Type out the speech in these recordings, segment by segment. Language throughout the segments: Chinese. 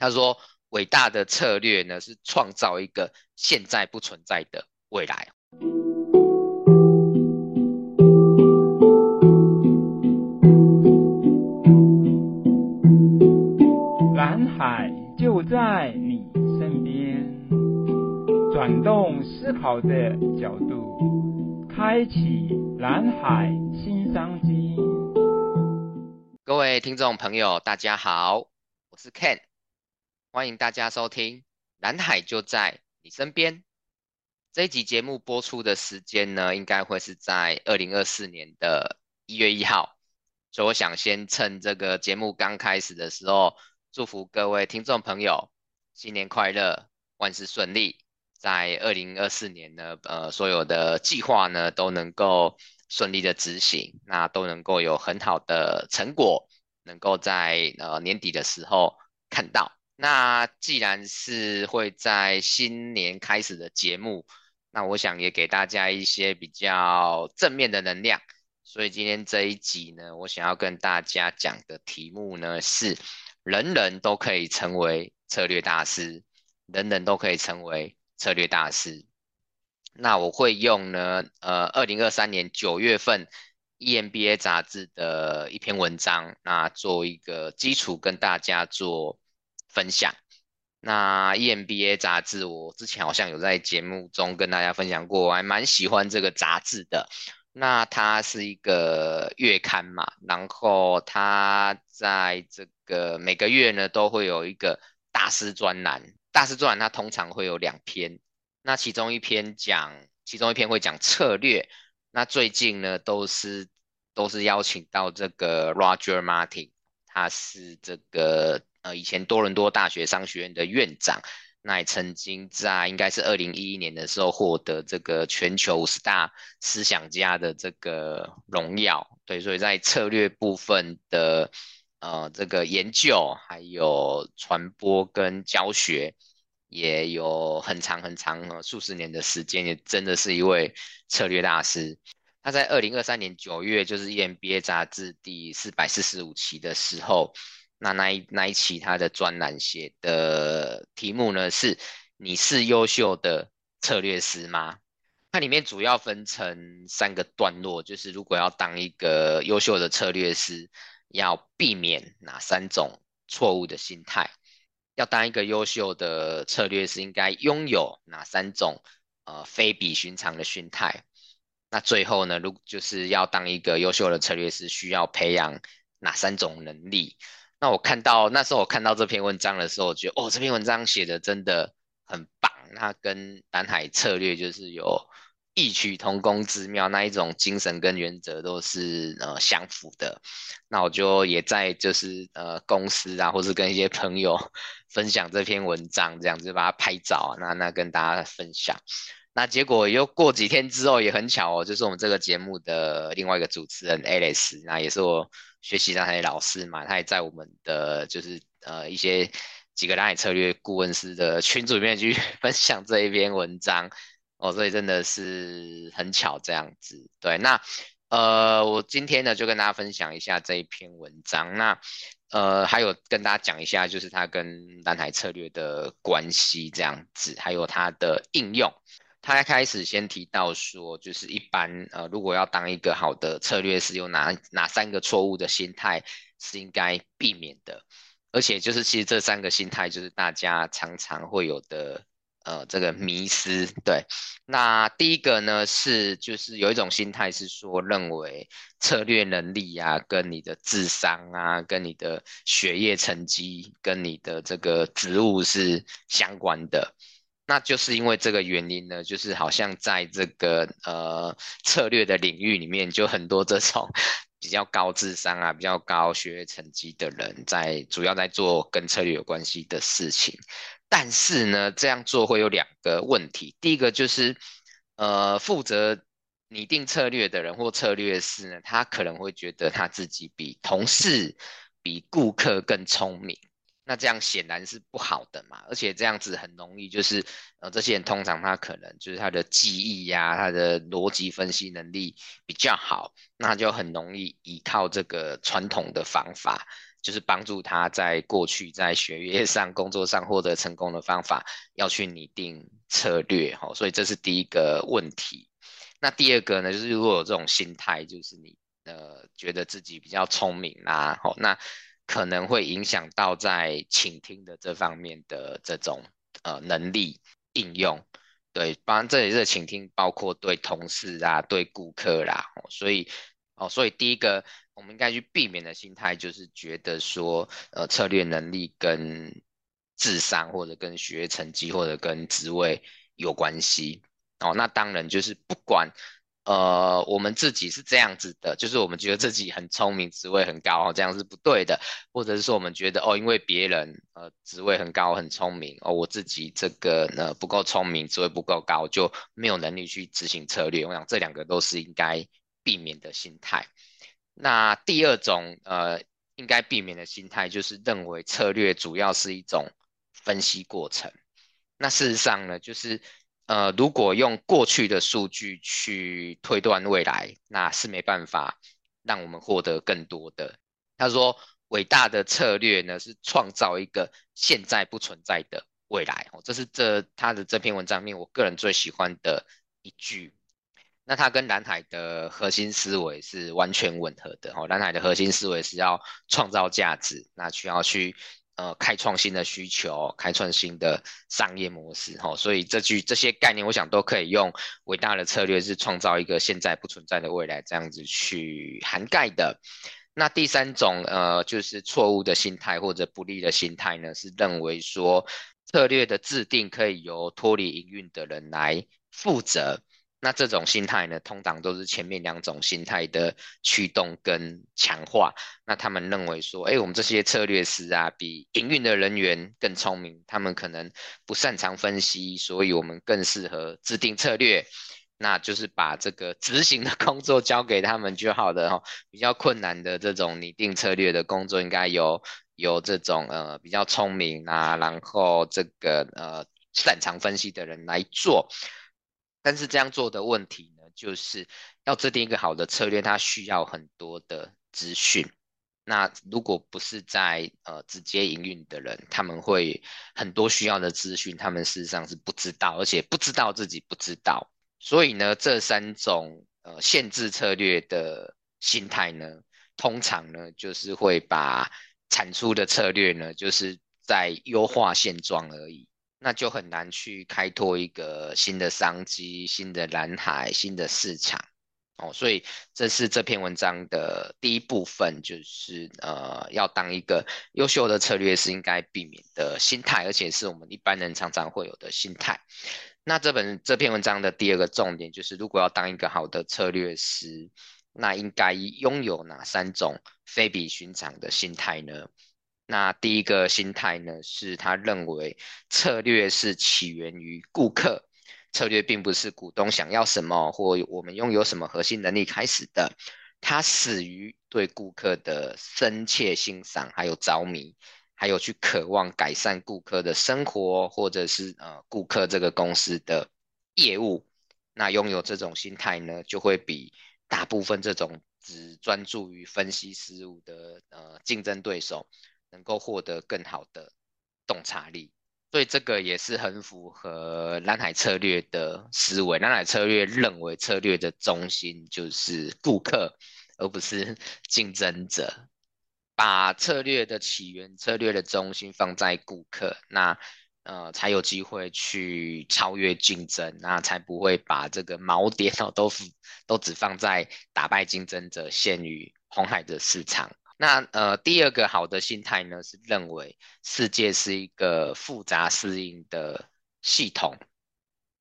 他说，伟大的策略呢，是创造一个现在不存在的未来。蓝海就在你身边，转动思考的角度，开启蓝海新商机。各位听众朋友，大家好，我是 Ken。欢迎大家收听《蓝海就在你身边》这一集节目播出的时间呢，应该会是在二零二四年的一月一号。所以我想先趁这个节目刚开始的时候，祝福各位听众朋友新年快乐，万事顺利。在二零二四年呢，呃，所有的计划呢都能够顺利的执行，那都能够有很好的成果，能够在呃年底的时候看到。那既然是会在新年开始的节目，那我想也给大家一些比较正面的能量。所以今天这一集呢，我想要跟大家讲的题目呢是：人人都可以成为策略大师，人人都可以成为策略大师。那我会用呢，呃，二零二三年九月份 EMBA 杂志的一篇文章，那做一个基础跟大家做。分享。那 EMBA 杂志，我之前好像有在节目中跟大家分享过，我还蛮喜欢这个杂志的。那它是一个月刊嘛，然后它在这个每个月呢都会有一个大师专栏，大师专栏它通常会有两篇，那其中一篇讲，其中一篇会讲策略。那最近呢都是都是邀请到这个 Roger Martin，他是这个。呃，以前多伦多大学商学院的院长，那也曾经在应该是二零一一年的时候获得这个全球五十大思想家的这个荣耀。对，所以在策略部分的呃这个研究，还有传播跟教学，也有很长很长呃数十年的时间，也真的是一位策略大师。他在二零二三年九月，就是 EMBA 杂志第四百四十五期的时候。那那一那一期他的专栏写的题目呢是“你是优秀的策略师吗？”它里面主要分成三个段落，就是如果要当一个优秀的策略师，要避免哪三种错误的心态？要当一个优秀的策略师，应该拥有哪三种呃非比寻常的心态？那最后呢，如就是要当一个优秀的策略师，需要培养哪三种能力？那我看到那时候我看到这篇文章的时候，我觉得哦，这篇文章写的真的很棒。那跟南海策略就是有异曲同工之妙，那一种精神跟原则都是呃相符的。那我就也在就是呃公司啊，或是跟一些朋友分享这篇文章，这样子把它拍照，那那跟大家分享。那结果又过几天之后也很巧哦，就是我们这个节目的另外一个主持人 Alice，那也是我。学习的那些老师嘛，他也在我们的就是呃一些几个蓝海策略顾问师的群组里面去 分享这一篇文章哦，所以真的是很巧这样子。对，那呃我今天呢就跟大家分享一下这一篇文章，那呃还有跟大家讲一下就是它跟蓝海策略的关系这样子，还有它的应用。他一开始先提到说，就是一般呃，如果要当一个好的策略师，有哪哪三个错误的心态是应该避免的？而且就是其实这三个心态就是大家常常会有的呃这个迷思。对，那第一个呢是就是有一种心态是说，认为策略能力啊，跟你的智商啊，跟你的学业成绩，跟你的这个职务是相关的。那就是因为这个原因呢，就是好像在这个呃策略的领域里面，就很多这种 比较高智商啊、比较高学业成绩的人，在主要在做跟策略有关系的事情。但是呢，这样做会有两个问题。第一个就是，呃，负责拟定策略的人或策略师呢，他可能会觉得他自己比同事、比顾客更聪明。那这样显然是不好的嘛，而且这样子很容易就是，呃，这些人通常他可能就是他的记忆呀、他的逻辑分析能力比较好，那就很容易依靠这个传统的方法就是帮助他在过去在学业上、工作上获得成功的方法，要去拟定策略哈。所以这是第一个问题。那第二个呢，就是如果有这种心态，就是你呃觉得自己比较聪明啦，好，那可能会影响到在倾听的这方面的这种呃能力应用。对，当然这里的倾听包括对同事啊、对顾客啦，所以哦，所以第一个我们应该去避免的心态就是觉得说，呃，策略能力跟智商或者跟学业成绩或者跟职位有关系哦。那当然就是不管。呃，我们自己是这样子的，就是我们觉得自己很聪明，职位很高，这样是不对的。或者是说我们觉得哦，因为别人呃职位很高，很聪明，哦，我自己这个呢不够聪明，职位不够高，就没有能力去执行策略。我想这两个都是应该避免的心态。那第二种呃应该避免的心态，就是认为策略主要是一种分析过程。那事实上呢，就是。呃，如果用过去的数据去推断未来，那是没办法让我们获得更多的。他说，伟大的策略呢是创造一个现在不存在的未来。哦，这是这他的这篇文章里面我个人最喜欢的一句。那他跟蓝海的核心思维是完全吻合的。哦，蓝海的核心思维是要创造价值，那需要去。呃，开创新的需求，开创新的商业模式，哈，所以这句这些概念，我想都可以用伟大的策略是创造一个现在不存在的未来这样子去涵盖的。那第三种，呃，就是错误的心态或者不利的心态呢，是认为说策略的制定可以由脱离营运的人来负责。那这种心态呢，通常都是前面两种心态的驱动跟强化。那他们认为说，哎，我们这些策略师啊，比营运的人员更聪明，他们可能不擅长分析，所以我们更适合制定策略。那就是把这个执行的工作交给他们就好了哈。比较困难的这种拟定策略的工作，应该由由这种呃比较聪明啊，然后这个呃擅长分析的人来做。但是这样做的问题呢，就是要制定一个好的策略，它需要很多的资讯。那如果不是在呃直接营运的人，他们会很多需要的资讯，他们事实上是不知道，而且不知道自己不知道。所以呢，这三种呃限制策略的心态呢，通常呢就是会把产出的策略呢，就是在优化现状而已。那就很难去开拓一个新的商机、新的蓝海、新的市场哦，所以这是这篇文章的第一部分，就是呃，要当一个优秀的策略师应该避免的心态，而且是我们一般人常常会有的心态。那这本这篇文章的第二个重点就是，如果要当一个好的策略师，那应该拥有哪三种非比寻常的心态呢？那第一个心态呢，是他认为策略是起源于顾客，策略并不是股东想要什么或我们拥有什么核心能力开始的，它始于对顾客的深切欣赏，还有着迷，还有去渴望改善顾客的生活，或者是呃顾客这个公司的业务。那拥有这种心态呢，就会比大部分这种只专注于分析事物的呃竞争对手。能够获得更好的洞察力，所以这个也是很符合蓝海策略的思维。蓝海策略认为策略的中心就是顾客，而不是竞争者。把策略的起源、策略的中心放在顾客，那呃才有机会去超越竞争，那才不会把这个锚点哦 都都只放在打败竞争者，陷于红海的市场。那呃，第二个好的心态呢，是认为世界是一个复杂适应的系统。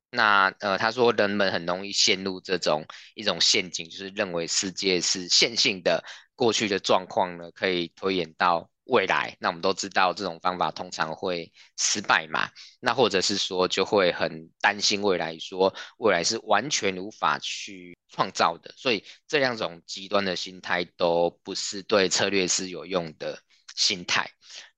那呃，他说人们很容易陷入这种一种陷阱，就是认为世界是线性的，过去的状况呢可以推演到未来。那我们都知道这种方法通常会失败嘛。那或者是说就会很担心未来，说未来是完全无法去。创造的，所以这两种极端的心态都不是对策略是有用的心态。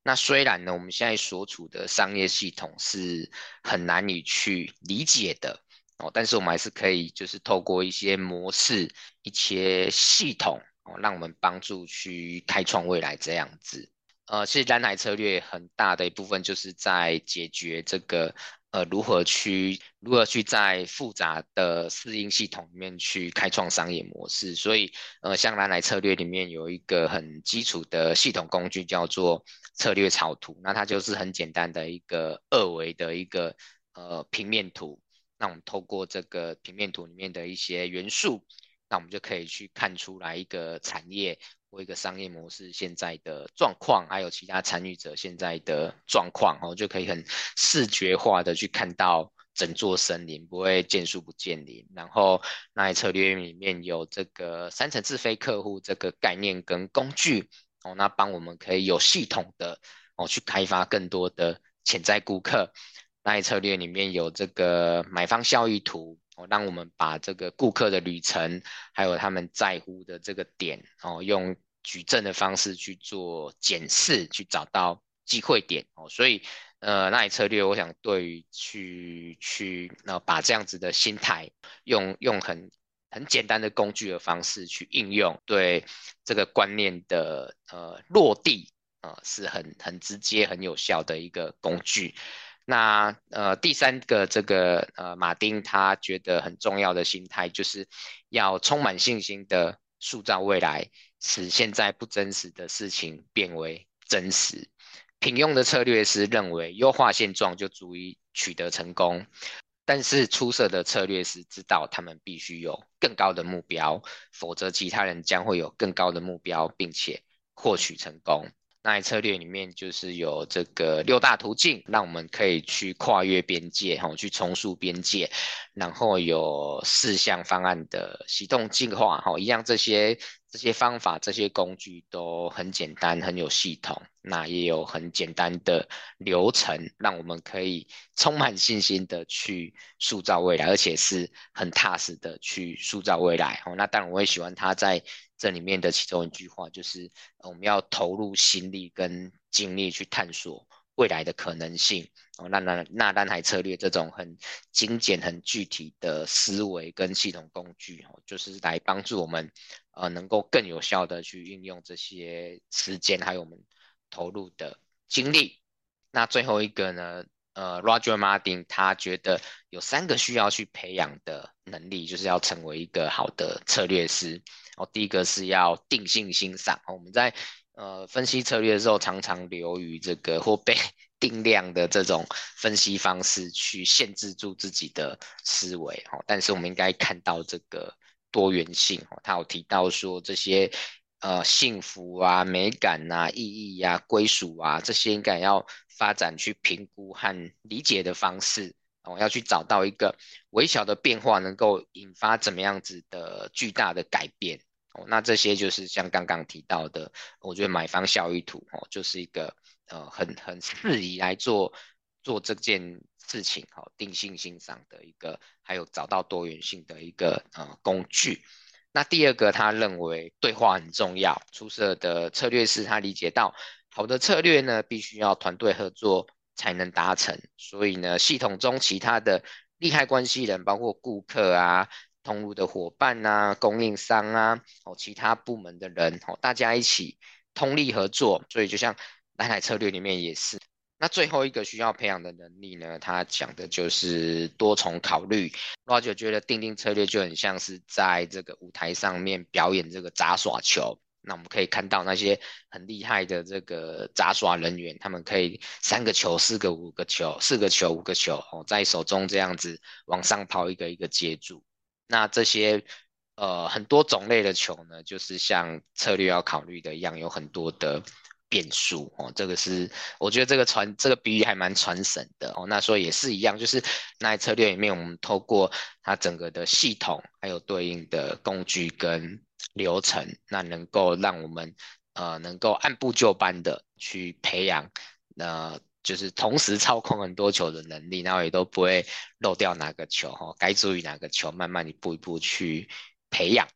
那虽然呢，我们现在所处的商业系统是很难以去理解的哦，但是我们还是可以就是透过一些模式、一些系统哦，让我们帮助去开创未来这样子。呃，其实蓝海策略很大的一部分就是在解决这个。呃，如何去如何去在复杂的适应系统里面去开创商业模式？所以，呃，像蓝海策略里面有一个很基础的系统工具叫做策略草图，那它就是很简单的一个二维的一个呃平面图。那我们透过这个平面图里面的一些元素，那我们就可以去看出来一个产业。或一个商业模式现在的状况，还有其他参与者现在的状况，哦，就可以很视觉化的去看到整座森林，不会见树不见林。然后，那策略里面有这个三层次非客户这个概念跟工具，哦，那帮我们可以有系统的哦去开发更多的潜在顾客。那策略里面有这个买方效益图。让我们把这个顾客的旅程，还有他们在乎的这个点，哦，用矩阵的方式去做检视，去找到机会点。哦，所以，呃，蓝海策略，我想对于去去，那把这样子的心态，用用很很简单的工具的方式去应用，对这个观念的呃落地，啊、呃，是很很直接、很有效的一个工具。那呃，第三个这个呃，马丁他觉得很重要的心态，就是要充满信心的塑造未来，使现在不真实的事情变为真实。平庸的策略师认为，优化现状就足以取得成功，但是出色的策略师知道，他们必须有更高的目标，否则其他人将会有更高的目标，并且获取成功。那策略里面就是有这个六大途径，让我们可以去跨越边界，哈，去重塑边界，然后有四项方案的行动计划，哈，一样这些这些方法、这些工具都很简单、很有系统，那也有很简单的流程，让我们可以充满信心的去塑造未来，而且是很踏实的去塑造未来，哦，那当然我也喜欢他在。这里面的其中一句话就是，我们要投入心力跟精力去探索未来的可能性。哦，那那那蓝海策略这种很精简、很具体的思维跟系统工具，哦，就是来帮助我们，呃，能够更有效的去运用这些时间，还有我们投入的精力。那最后一个呢，呃，Roger Martin 他觉得有三个需要去培养的能力，就是要成为一个好的策略师。哦，第一个是要定性欣赏。我们在呃分析策略的时候，常常流于这个或被 定量的这种分析方式去限制住自己的思维。哦，但是我们应该看到这个多元性。哦，他有提到说这些呃幸福啊、美感啊、意义啊、归属啊这些，应该要发展去评估和理解的方式。哦，要去找到一个微小的变化，能够引发怎么样子的巨大的改变。哦，那这些就是像刚刚提到的，我觉得买方效益图哦，就是一个呃很很适宜来做做这件事情，哦，定性欣赏的一个，还有找到多元性的一个呃工具。那第二个，他认为对话很重要，出色的策略师他理解到，好的策略呢，必须要团队合作。才能达成，所以呢，系统中其他的利害关系人，包括顾客啊、通路的伙伴啊、供应商啊、哦，其他部门的人，哦，大家一起通力合作。所以就像蓝海策略里面也是。那最后一个需要培养的能力呢，他讲的就是多重考虑。我就觉得定定策略就很像是在这个舞台上面表演这个杂耍球。那我们可以看到那些很厉害的这个杂耍人员，他们可以三个球、四个、五个球、四个球、五个球哦，在手中这样子往上抛，一个一个接住。那这些呃很多种类的球呢，就是像策略要考虑的一样，有很多的变数哦。这个是我觉得这个传这个比喻还蛮传神的哦。那所以也是一样，就是那策略里面，我们透过它整个的系统，还有对应的工具跟。流程，那能够让我们呃能够按部就班的去培养，呃就是同时操控很多球的能力，然后也都不会漏掉哪个球哈，该注意哪个球，慢慢一步一步去培养。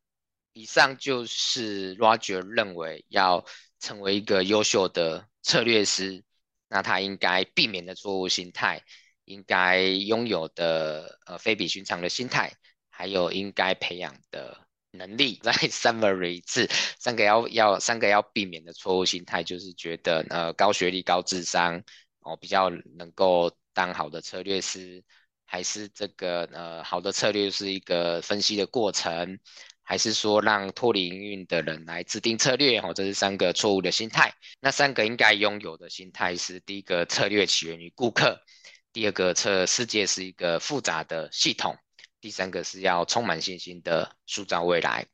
以上就是 Roger 认为要成为一个优秀的策略师，那他应该避免的错误心态，应该拥有的呃非比寻常的心态，还有应该培养的。能力。来 summary 一次，三个要要三个要避免的错误心态，就是觉得呃高学历、高智商哦比较能够当好的策略师，还是这个呃好的策略是一个分析的过程。还是说让脱离营运的人来制定策略，哦，这是三个错误的心态。那三个应该拥有的心态是：第一个，策略起源于顾客；第二个，策世界是一个复杂的系统；第三个是要充满信心的塑造未来。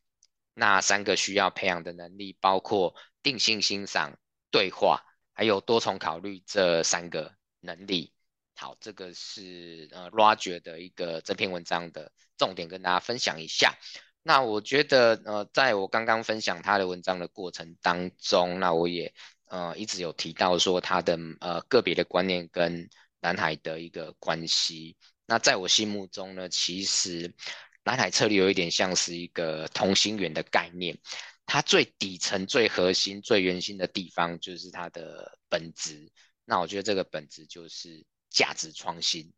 那三个需要培养的能力包括定性欣赏、对话，还有多重考虑这三个能力。好，这个是呃 Roger 的一个这篇文章的重点，跟大家分享一下。那我觉得，呃，在我刚刚分享他的文章的过程当中，那我也呃一直有提到说他的呃个别的观念跟南海的一个关系。那在我心目中呢，其实蓝海策略有一点像是一个同心圆的概念，它最底层、最核心、最圆心的地方就是它的本质。那我觉得这个本质就是价值创新。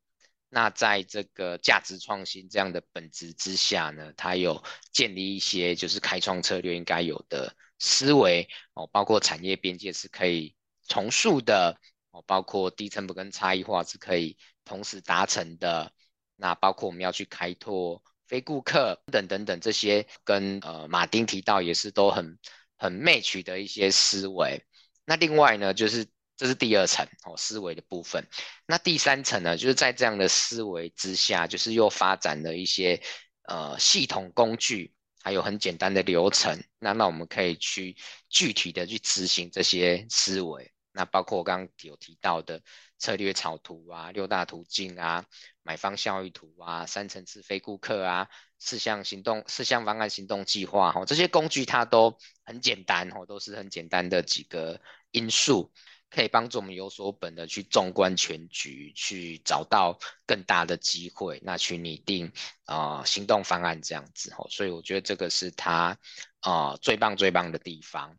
那在这个价值创新这样的本质之下呢，它有建立一些就是开创策略应该有的思维哦，包括产业边界是可以重塑的哦，包括低成本跟差异化是可以同时达成的。那包括我们要去开拓非顾客等等等这些，跟呃马丁提到也是都很很 match 的一些思维。那另外呢，就是。这是第二层哦，思维的部分。那第三层呢，就是在这样的思维之下，就是又发展了一些呃系统工具，还有很简单的流程。那那我们可以去具体的去执行这些思维。那包括我刚刚有提到的策略草图啊、六大途径啊、买方效益图啊、三层次非顾客啊、四项行动、四项方案行动计划哦，这些工具它都很简单哦，都是很简单的几个因素。可以帮助我们有所本的去纵观全局，去找到更大的机会，那去拟定啊、行动方案这样子吼，所以我觉得这个是它啊、最棒最棒的地方。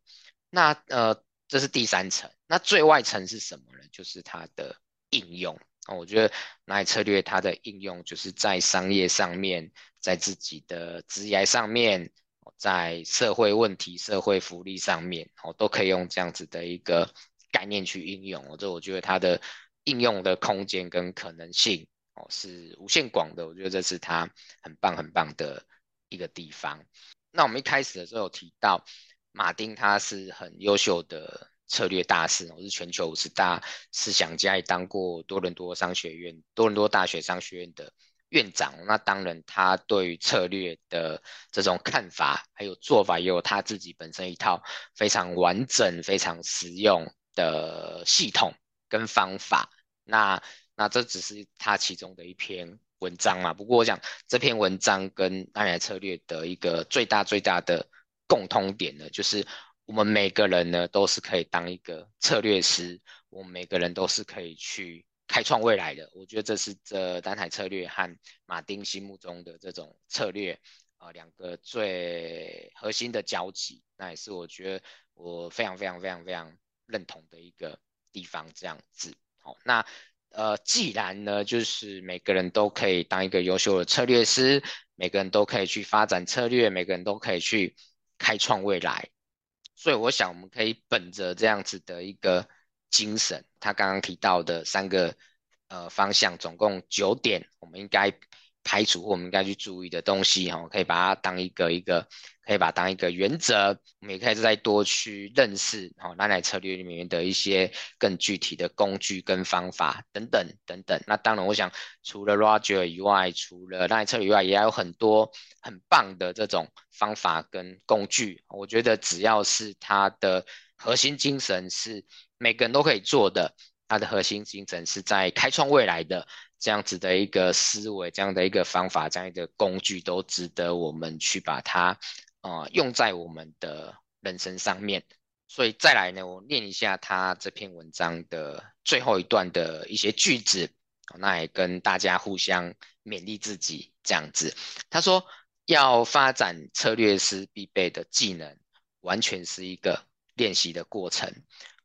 那呃这是第三层，那最外层是什么呢？就是它的应用哦。我觉得蓝海策略它的应用就是在商业上面，在自己的职业上面，在社会问题、社会福利上面，哦都可以用这样子的一个。概念去应用，我这我觉得它的应用的空间跟可能性哦是无限广的，我觉得这是它很棒很棒的一个地方。那我们一开始的时候有提到，马丁他是很优秀的策略大师，我是全球五十大思想家，也当过多伦多商学院、多伦多大学商学院的院长。那当然，他对于策略的这种看法还有做法，也有他自己本身一套非常完整、非常实用的系统跟方法，那那这只是他其中的一篇文章嘛。不过我想这篇文章跟蓝海策略的一个最大最大的共通点呢，就是我们每个人呢都是可以当一个策略师，我们每个人都是可以去开创未来的。我觉得这是这蓝海策略和马丁心目中的这种策略啊，两个最核心的交集。那也是我觉得我非常非常非常非常。认同的一个地方，这样子。好，那呃，既然呢，就是每个人都可以当一个优秀的策略师，每个人都可以去发展策略，每个人都可以去开创未来。所以，我想我们可以本着这样子的一个精神，他刚刚提到的三个呃方向，总共九点，我们应该。排除或我们应该去注意的东西，哈，可以把它当一个一个，可以把它当一个原则。我们也可以再多去认识，哈，蓝海策略里面的一些更具体的工具跟方法等等等等。那当然，我想除了 Roger 以外，除了蓝海策略以外，也有很多很棒的这种方法跟工具。我觉得只要是它的核心精神是每个人都可以做的，它的核心精神是在开创未来的。这样子的一个思维，这样的一个方法，这样一个工具，都值得我们去把它，呃，用在我们的人生上面。所以再来呢，我念一下他这篇文章的最后一段的一些句子，那也跟大家互相勉励自己。这样子，他说要发展策略师必备的技能，完全是一个练习的过程。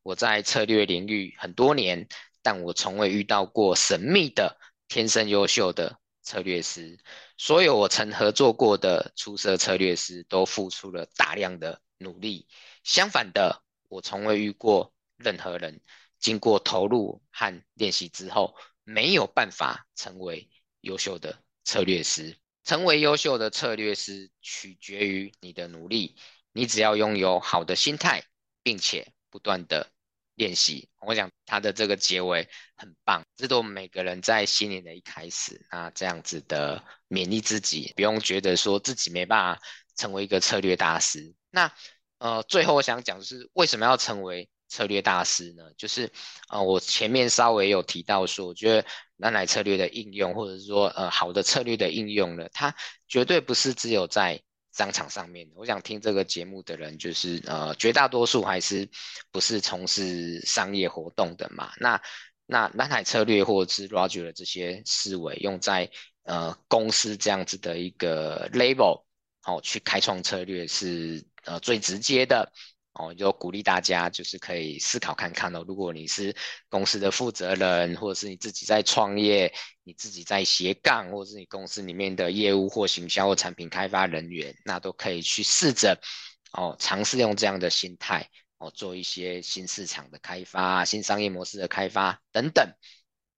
我在策略领域很多年，但我从未遇到过神秘的。天生优秀的策略师，所有我曾合作过的出色策略师都付出了大量的努力。相反的，我从未遇过任何人经过投入和练习之后，没有办法成为优秀的策略师。成为优秀的策略师取决于你的努力。你只要拥有好的心态，并且不断的练习，我想他的这个结尾很棒，这都每个人在新年的一开始，那这样子的勉励自己，不用觉得说自己没办法成为一个策略大师。那呃，最后我想讲的是，为什么要成为策略大师呢？就是呃，我前面稍微有提到说，我觉得蓝海策略的应用，或者是说呃好的策略的应用呢，它绝对不是只有在商场上面，我想听这个节目的人，就是呃，绝大多数还是不是从事商业活动的嘛。那那蓝海策略或者是 Roger 的这些思维，用在呃公司这样子的一个 label，哦，去开创策略是呃最直接的。哦，就鼓励大家，就是可以思考看看哦。如果你是公司的负责人，或者是你自己在创业，你自己在斜杠，或者是你公司里面的业务或行销或产品开发人员，那都可以去试着哦，尝试用这样的心态哦，做一些新市场的开发、新商业模式的开发等等。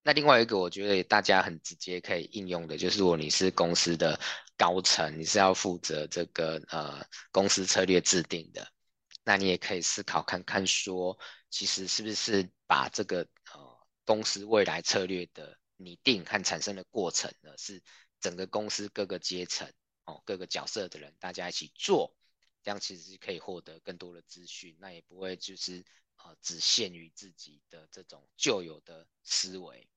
那另外一个，我觉得大家很直接可以应用的，就是如果你是公司的高层，你是要负责这个呃公司策略制定的。那你也可以思考看看，说其实是不是把这个呃公司未来策略的拟定和产生的过程呢，是整个公司各个阶层哦各个角色的人大家一起做，这样其实是可以获得更多的资讯，那也不会就是呃只限于自己的这种旧有的思维。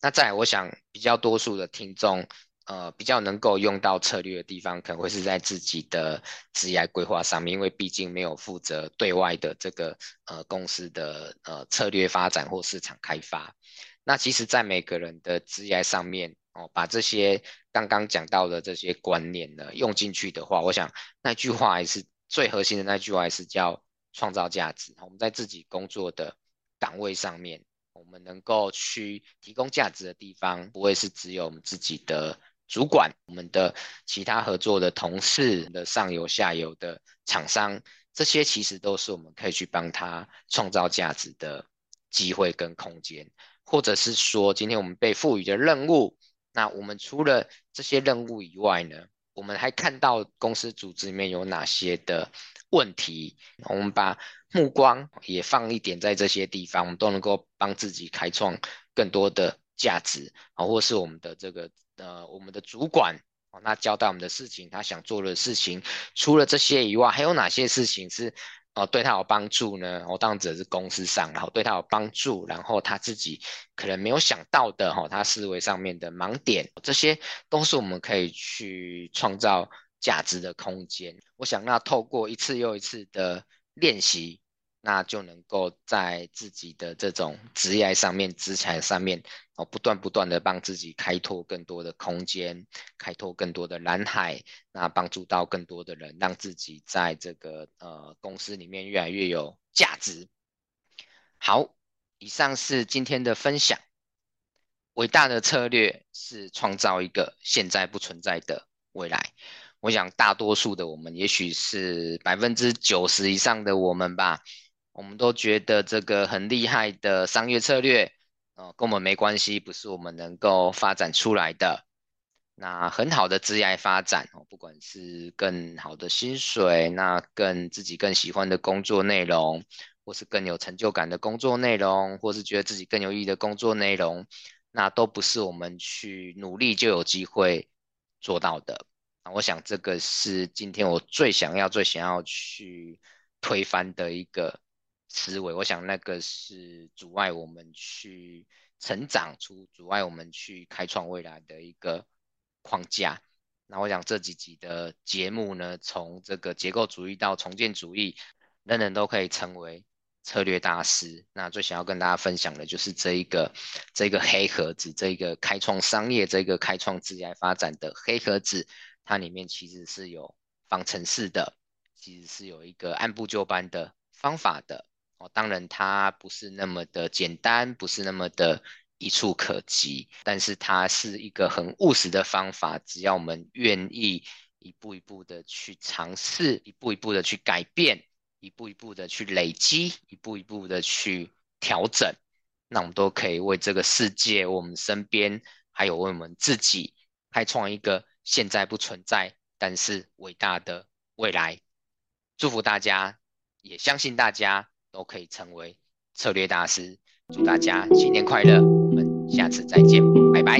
那再来，我想比较多数的听众。呃，比较能够用到策略的地方，可能会是在自己的职业规划上面，因为毕竟没有负责对外的这个呃公司的呃策略发展或市场开发。那其实，在每个人的职业上面哦，把这些刚刚讲到的这些观念呢用进去的话，我想那句话还是最核心的那句话，还是叫创造价值。我们在自己工作的岗位上面，我们能够去提供价值的地方，不会是只有我们自己的。主管，我们的其他合作的同事的上游、下游的厂商，这些其实都是我们可以去帮他创造价值的机会跟空间，或者是说，今天我们被赋予的任务，那我们除了这些任务以外呢，我们还看到公司组织里面有哪些的问题，我们把目光也放一点在这些地方，我们都能够帮自己开创更多的价值啊，或是我们的这个。呃，我们的主管哦，那交代我们的事情，他想做的事情，除了这些以外，还有哪些事情是呃对他有帮助呢？我、哦、当然指的是公司上，然后对他有帮助，然后他自己可能没有想到的哈、哦，他思维上面的盲点，这些都是我们可以去创造价值的空间。我想那透过一次又一次的练习。那就能够在自己的这种职业上面、资产上面，哦，不断不断的帮自己开拓更多的空间，开拓更多的蓝海，那帮助到更多的人，让自己在这个呃公司里面越来越有价值。好，以上是今天的分享。伟大的策略是创造一个现在不存在的未来。我想大多数的我们，也许是百分之九十以上的我们吧。我们都觉得这个很厉害的商业策略，呃，跟我们没关系，不是我们能够发展出来的。那很好的职业发展，哦，不管是更好的薪水，那更自己更喜欢的工作内容，或是更有成就感的工作内容，或是觉得自己更有意义的工作内容，那都不是我们去努力就有机会做到的。那我想这个是今天我最想要、最想要去推翻的一个。思维，我想那个是阻碍我们去成长出、阻碍我们去开创未来的一个框架。那我想这几集的节目呢，从这个结构主义到重建主义，人人都可以成为策略大师。那最想要跟大家分享的就是这一个这个黑盒子，这个开创商业、这个开创职业发展的黑盒子，它里面其实是有方程式的，其实是有一个按部就班的方法的。哦当然，它不是那么的简单，不是那么的一触可及，但是它是一个很务实的方法。只要我们愿意一步一步的去尝试，一步一步的去改变，一步一步的去累积，一步一步的去调整，那我们都可以为这个世界、我们身边，还有为我们自己，开创一个现在不存在，但是伟大的未来。祝福大家，也相信大家都可以成为策略大师。祝大家新年快乐！我们下次再见，拜拜。